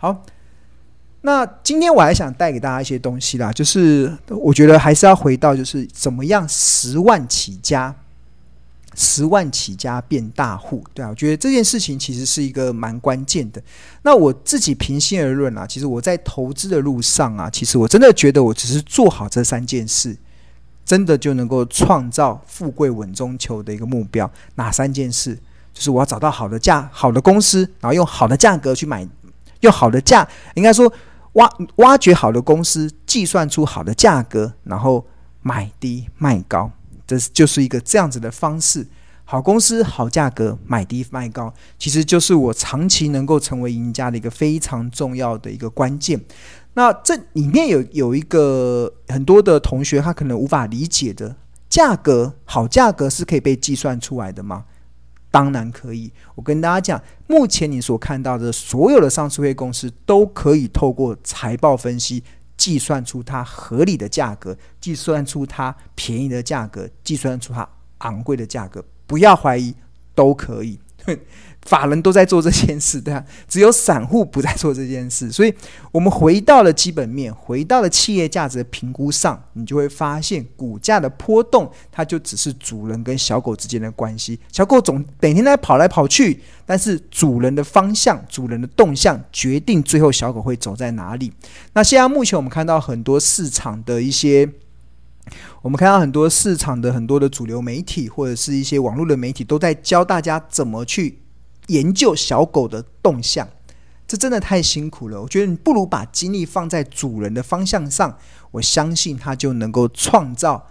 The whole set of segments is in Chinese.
好，那今天我还想带给大家一些东西啦，就是我觉得还是要回到，就是怎么样十万起家。十万起家变大户，对啊，我觉得这件事情其实是一个蛮关键的。那我自己平心而论啊，其实我在投资的路上啊，其实我真的觉得我只是做好这三件事，真的就能够创造富贵稳中求的一个目标。哪三件事？就是我要找到好的价、好的公司，然后用好的价格去买，用好的价，应该说挖挖掘好的公司，计算出好的价格，然后买低卖高。这就是一个这样子的方式，好公司、好价格，买低卖高，其实就是我长期能够成为赢家的一个非常重要的一个关键。那这里面有有一个很多的同学他可能无法理解的，价格，好价格是可以被计算出来的吗？当然可以。我跟大家讲，目前你所看到的所有的上市会公司都可以透过财报分析。计算出它合理的价格，计算出它便宜的价格，计算出它昂贵的价格，不要怀疑，都可以。法人都在做这件事，对啊，只有散户不在做这件事。所以，我们回到了基本面，回到了企业价值的评估上，你就会发现，股价的波动，它就只是主人跟小狗之间的关系。小狗总每天在跑来跑去，但是主人的方向、主人的动向，决定最后小狗会走在哪里。那现在目前我们看到很多市场的一些，我们看到很多市场的很多的主流媒体，或者是一些网络的媒体，都在教大家怎么去。研究小狗的动向，这真的太辛苦了。我觉得你不如把精力放在主人的方向上，我相信他就能够创造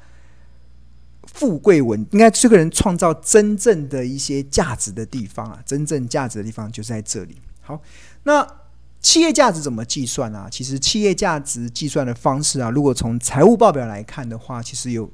富贵稳。应该这个人创造真正的一些价值的地方啊，真正价值的地方就在这里。好，那企业价值怎么计算啊？其实企业价值计算的方式啊，如果从财务报表来看的话，其实有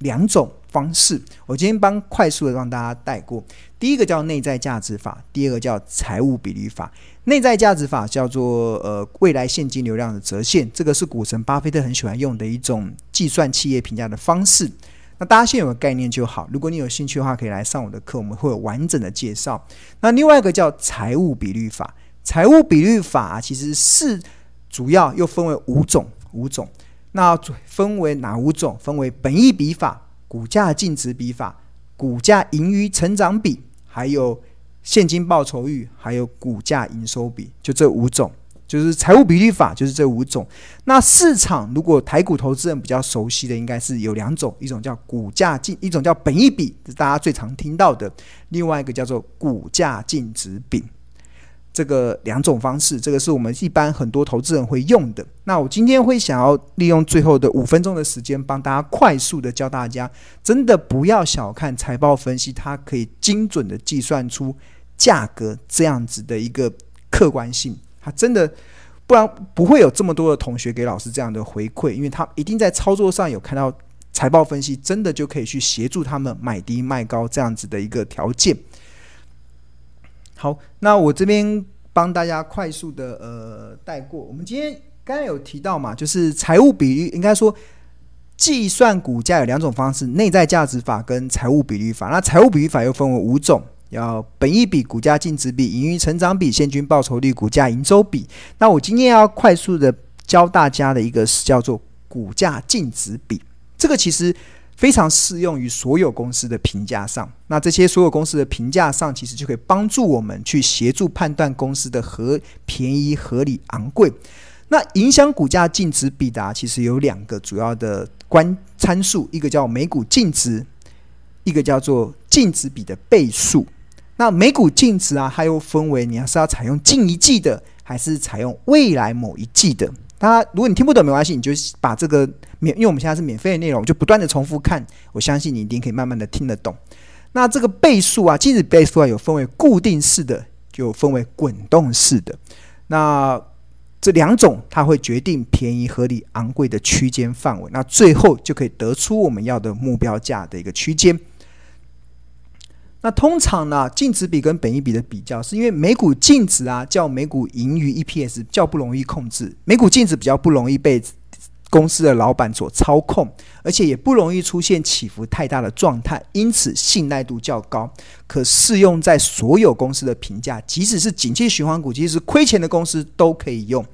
两种方式。我今天帮快速的让大家带过。第一个叫内在价值法，第二个叫财务比率法。内在价值法叫做呃未来现金流量的折现，这个是股神巴菲特很喜欢用的一种计算企业评价的方式。那大家先有个概念就好。如果你有兴趣的话，可以来上我的课，我们会有完整的介绍。那另外一个叫财务比率法，财务比率法其实是主要又分为五种，五种。那分为哪五种？分为本益比法、股价净值比法、股价盈余成长比。还有现金报酬率，还有股价营收比，就这五种，就是财务比率法，就是这五种。那市场如果台股投资人比较熟悉的，应该是有两种，一种叫股价净，一种叫本益比，是大家最常听到的；另外一个叫做股价净值比。这个两种方式，这个是我们一般很多投资人会用的。那我今天会想要利用最后的五分钟的时间，帮大家快速的教大家，真的不要小看财报分析，它可以精准的计算出价格这样子的一个客观性。它真的，不然不会有这么多的同学给老师这样的回馈，因为他一定在操作上有看到财报分析，真的就可以去协助他们买低卖高这样子的一个条件。好，那我这边帮大家快速的呃带过。我们今天刚才有提到嘛，就是财务比率，应该说计算股价有两种方式：内在价值法跟财务比率法。那财务比率法又分为五种，要本益比、股价净值比、盈余成长比、现金报酬率、股价营收比。那我今天要快速的教大家的一个是叫做股价净值比，这个其实。非常适用于所有公司的评价上，那这些所有公司的评价上，其实就可以帮助我们去协助判断公司的合便宜、合理、昂贵。那影响股价净值比的，其实有两个主要的关参数，一个叫每股净值，一个叫做净值比的倍数。那每股净值啊，它又分为你要是要采用近一季的，还是采用未来某一季的。大家，如果你听不懂没关系，你就把这个免，因为我们现在是免费的内容，就不断的重复看，我相信你一定可以慢慢的听得懂。那这个倍数啊，净值倍数啊，有分为固定式的，就分为滚动式的。那这两种它会决定便宜、合理、昂贵的区间范围，那最后就可以得出我们要的目标价的一个区间。那通常呢，净值比跟本益比的比较，是因为每股净值啊，较每股盈余 EPS 较不容易控制，每股净值比较不容易被公司的老板所操控，而且也不容易出现起伏太大的状态，因此信赖度较高，可适用在所有公司的评价，即使是景气循环股，即使亏钱的公司都可以用。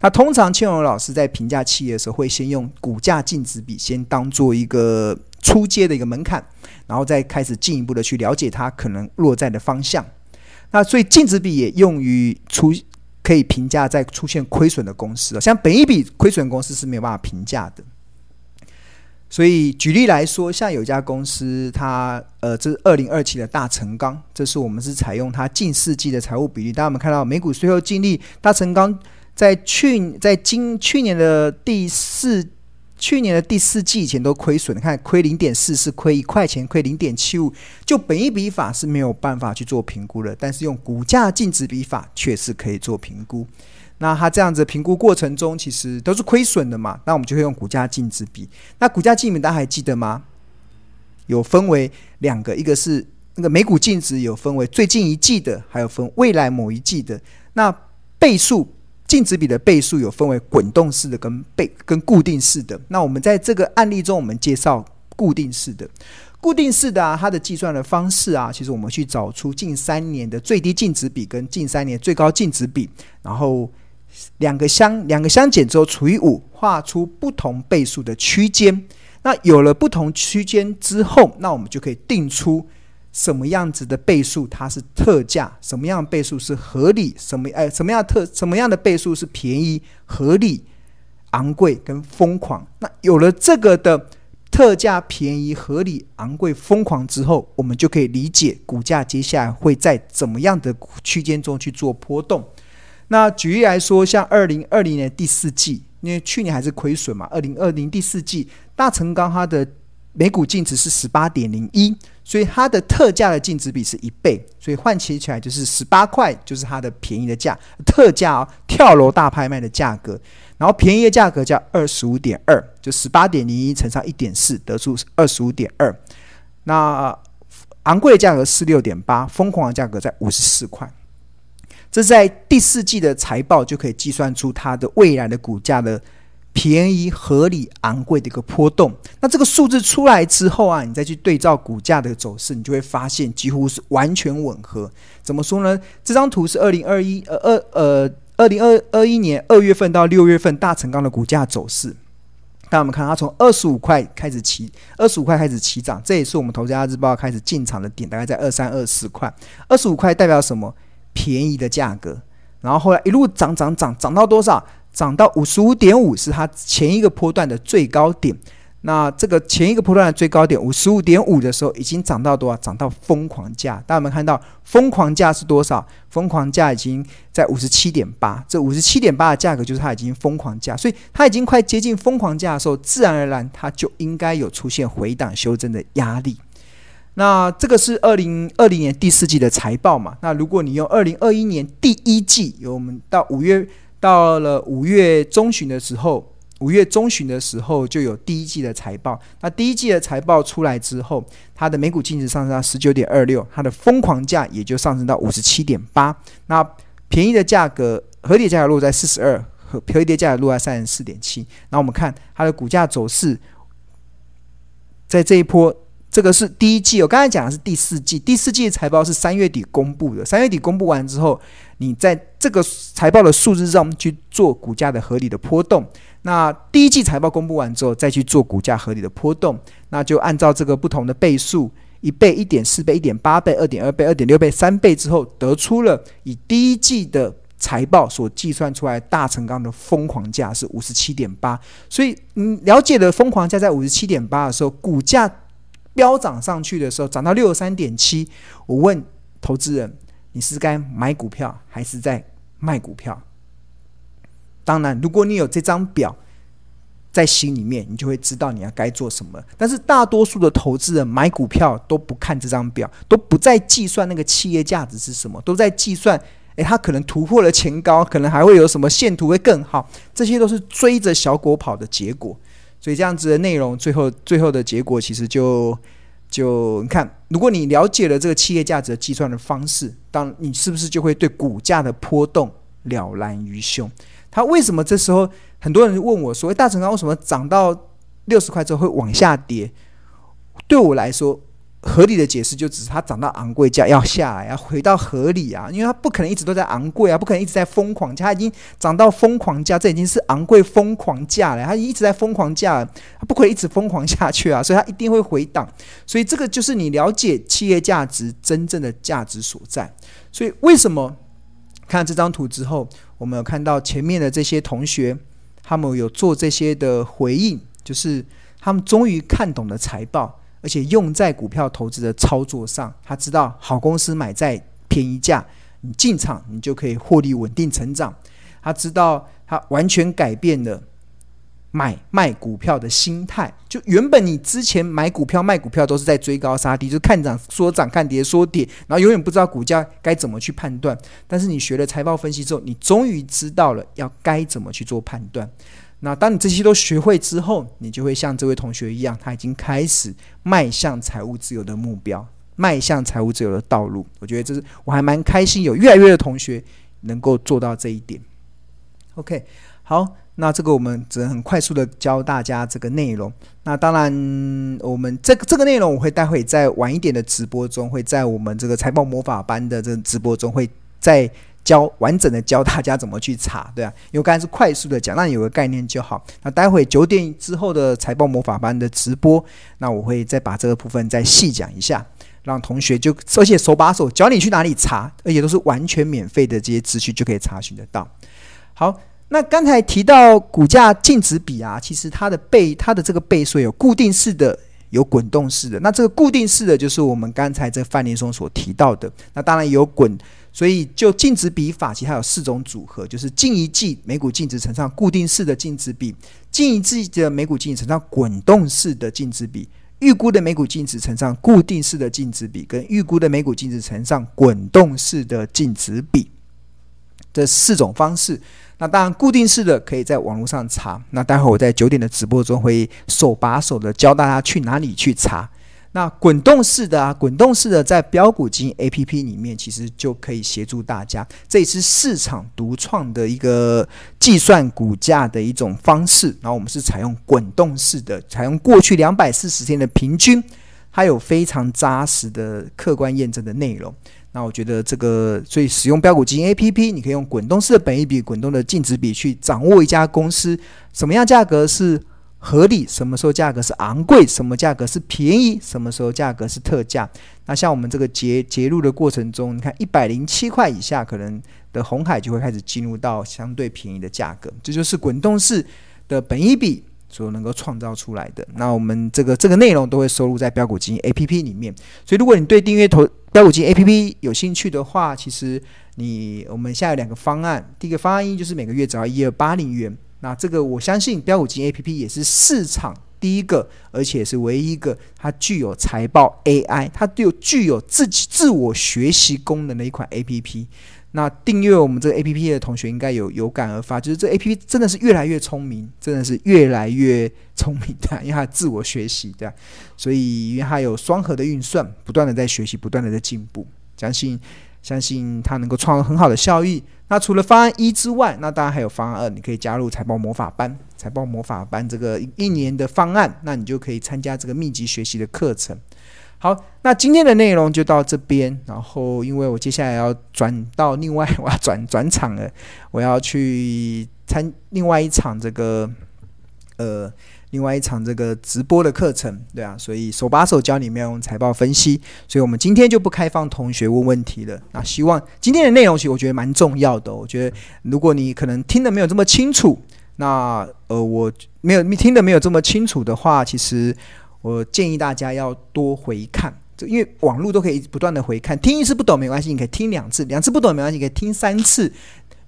那通常千荣老师在评价企业的时候，会先用股价净值比先当做一个初阶的一个门槛，然后再开始进一步的去了解它可能落在的方向。那所以净值比也用于出。可以评价在出现亏损的公司，像本一笔亏损公司是没有办法评价的。所以举例来说，像有一家公司，它呃，这是二零二七的大成钢，这是我们是采用它近四季的财务比例。大家有没有看到美股税后净利，大成钢在去在今去年的第四。去年的第四季以前都亏损，你看亏零点四是亏一块钱，亏零点七五，就本一比法是没有办法去做评估的，但是用股价净值比法却是可以做评估。那它这样子评估过程中，其实都是亏损的嘛，那我们就会用股价净值比。那股价净值大家还记得吗？有分为两个，一个是那个每股净值有分为最近一季的，还有分未来某一季的。那倍数。净值比的倍数有分为滚动式的跟倍跟固定式的。那我们在这个案例中，我们介绍固定式的。固定式的啊，它的计算的方式啊，其实我们去找出近三年的最低净值比跟近三年最高净值比，然后两个相两个相减之后除以五，画出不同倍数的区间。那有了不同区间之后，那我们就可以定出。什么样子的倍数它是特价？什么样倍数是合理？什么哎，什么样特什么样的倍数是便宜、合理、昂贵跟疯狂？那有了这个的特价、便宜、合理、昂贵、疯狂之后，我们就可以理解股价接下来会在怎么样的区间中去做波动。那举例来说，像二零二零年第四季，因为去年还是亏损嘛，二零二零第四季大成钢它的。每股净值是十八点零一，所以它的特价的净值比是一倍，所以换起起来就是十八块，就是它的便宜的价，特价哦，跳楼大拍卖的价格。然后便宜的价格叫二十五点二，就十八点零一乘上一点四，得出二十五点二。那昂贵的价格是六点八，疯狂的价格在五十四块。这在第四季的财报就可以计算出它的未来的股价的。便宜、合理、昂贵的一个波动，那这个数字出来之后啊，你再去对照股价的走势，你就会发现几乎是完全吻合。怎么说呢？这张图是二零二一呃二呃二零二二一年二月份到六月份大成钢的股价走势。大家我们看它从二十五块开始起，二十五块开始起涨，这也是我们投资家日报开始进场的点，大概在二三二四块。二十五块代表什么？便宜的价格。然后后来一路涨涨涨，涨到多少？涨到五十五点五是它前一个波段的最高点，那这个前一个波段的最高点五十五点五的时候，已经涨到多少？涨到疯狂价。大家有没有看到疯狂价是多少？疯狂价已经在五十七点八，这五十七点八的价格就是它已经疯狂价，所以它已经快接近疯狂价的时候，自然而然它就应该有出现回档修正的压力。那这个是二零二零年第四季的财报嘛？那如果你用二零二一年第一季，由我们到五月。到了五月中旬的时候，五月中旬的时候就有第一季的财报。那第一季的财报出来之后，它的每股净值上升到十九点二六，它的疯狂价也就上升到五十七点八。那便宜的价格、合理价格落在四十二，和便宜的价格落在三十四点七。那我们看它的股价走势，在这一波。这个是第一季，我刚才讲的是第四季。第四季的财报是三月底公布的。三月底公布完之后，你在这个财报的数字上去做股价的合理的波动。那第一季财报公布完之后，再去做股价合理的波动，那就按照这个不同的倍数，一倍、一点四倍、一点八倍、二点二倍、二点六倍、三倍之后，得出了以第一季的财报所计算出来大成钢的疯狂价是五十七点八。所以，嗯，了解了疯狂价在五十七点八的时候，股价。飙涨上去的时候，涨到六十三点七。我问投资人：“你是该买股票还是在卖股票？”当然，如果你有这张表在心里面，你就会知道你要该做什么。但是，大多数的投资人买股票都不看这张表，都不再计算那个企业价值是什么，都在计算：诶，它可能突破了前高，可能还会有什么线图会更好。这些都是追着小狗跑的结果。所以这样子的内容，最后最后的结果其实就就你看，如果你了解了这个企业价值计算的方式，当你是不是就会对股价的波动了然于胸。他为什么这时候很多人问我说：“大成钢为什么涨到六十块之后会往下跌？”对我来说，合理的解释就只是它涨到昂贵价要下来，要回到合理啊，因为它不可能一直都在昂贵啊，不可能一直在疯狂价，它已经涨到疯狂价，这已经是昂贵疯狂价了，它一直在疯狂价，它不可以一直疯狂下去啊，所以它一定会回档，所以这个就是你了解企业价值真正的价值所在。所以为什么看这张图之后，我们有看到前面的这些同学，他们有做这些的回应，就是他们终于看懂了财报。而且用在股票投资的操作上，他知道好公司买在便宜价，你进场你就可以获利稳定成长。他知道他完全改变了买卖股票的心态，就原本你之前买股票卖股票都是在追高杀低，就看涨说涨，看跌说跌，然后永远不知道股价该怎么去判断。但是你学了财报分析之后，你终于知道了要该怎么去做判断。那当你这些都学会之后，你就会像这位同学一样，他已经开始迈向财务自由的目标，迈向财务自由的道路。我觉得这是我还蛮开心，有越来越多的同学能够做到这一点。OK，好，那这个我们只能很快速的教大家这个内容。那当然，我们这个这个内容我会待会在晚一点的直播中，会在我们这个财报魔法班的这个直播中会在。教完整的教大家怎么去查，对啊，因为刚才是快速的讲，那你有个概念就好。那待会九点之后的财报魔法班的直播，那我会再把这个部分再细讲一下，让同学就而且手把手教你去哪里查，而且都是完全免费的这些资讯就可以查询得到。好，那刚才提到股价净值比啊，其实它的倍它的这个倍数有固定式的，有滚动式的。那这个固定式的就是我们刚才这范例中所提到的，那当然有滚。所以，就净值比法，其实它有四种组合，就是近一季每股净值乘上固定式的净值比，近一季的每股净值乘上滚动式的净值比，预估的每股净值乘上固定式的净值比，跟预估的每股净值乘上滚动式的净值比，这四种方式。那当然，固定式的可以在网络上查。那待会儿我在九点的直播中会手把手的教大家去哪里去查。那滚动式的啊，滚动式的在标股金 APP 里面，其实就可以协助大家。这也是市场独创的一个计算股价的一种方式。然后我们是采用滚动式的，采用过去两百四十天的平均，它有非常扎实的客观验证的内容。那我觉得这个，所以使用标股基金 APP，你可以用滚动式的本益比、滚动的净值比去掌握一家公司什么样价格是。合理，什么时候价格是昂贵，什么价格是便宜，什么时候价格是特价。那像我们这个结结入的过程中，你看一百零七块以下，可能的红海就会开始进入到相对便宜的价格。这就是滚动式的本益比所能够创造出来的。那我们这个这个内容都会收录在标股基金 APP 里面。所以如果你对订阅投标五金 APP 有兴趣的话，其实你我们现在有两个方案。第一个方案一就是每个月只要一二八零元。那这个我相信标五金 A P P 也是市场第一个，而且是唯一一个它具有财报 A I，它有具有自己自我学习功能的一款 A P P。那订阅我们这个 A P P 的同学应该有有感而发，就是这 A P P 真的是越来越聪明，真的是越来越聪明的，因为它自我学习的，所以因为它有双核的运算，不断的在学习，不断的在进步，相信相信它能够创造很好的效益。那除了方案一之外，那当然还有方案二，你可以加入财报魔法班。财报魔法班这个一年的方案，那你就可以参加这个密集学习的课程。好，那今天的内容就到这边。然后，因为我接下来要转到另外，我要转转场了，我要去参另外一场这个呃。另外一场这个直播的课程，对啊，所以手把手教你们用财报分析，所以我们今天就不开放同学问问题了。那希望今天的内容其实我觉得蛮重要的。我觉得如果你可能听得没有这么清楚，那呃我没有听得没有这么清楚的话，其实我建议大家要多回看，就因为网络都可以不断的回看，听一次不懂没关系，你可以听两次，两次不懂没关系，可以听三次。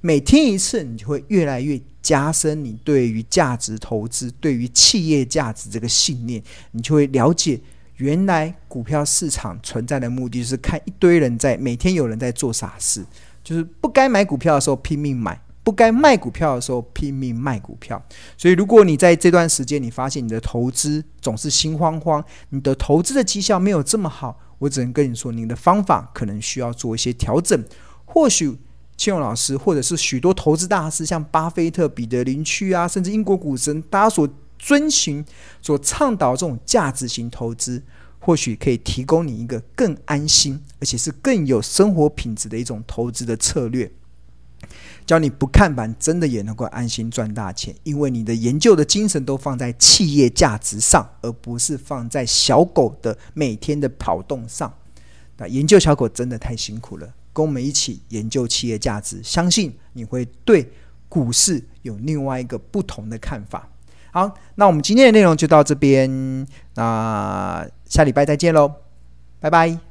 每听一次，你就会越来越加深你对于价值投资、对于企业价值这个信念，你就会了解，原来股票市场存在的目的就是看一堆人在每天有人在做傻事，就是不该买股票的时候拼命买，不该卖股票的时候拼命卖股票。所以，如果你在这段时间你发现你的投资总是心慌慌，你的投资的绩效没有这么好，我只能跟你说，你的方法可能需要做一些调整，或许。庆荣老师，或者是许多投资大师，像巴菲特、彼得林区啊，甚至英国股神，大家所遵循、所倡导这种价值型投资，或许可以提供你一个更安心，而且是更有生活品质的一种投资的策略。教你不看盘，真的也能够安心赚大钱，因为你的研究的精神都放在企业价值上，而不是放在小狗的每天的跑动上。那研究小狗真的太辛苦了。跟我们一起研究企业价值，相信你会对股市有另外一个不同的看法。好，那我们今天的内容就到这边，那下礼拜再见喽，拜拜。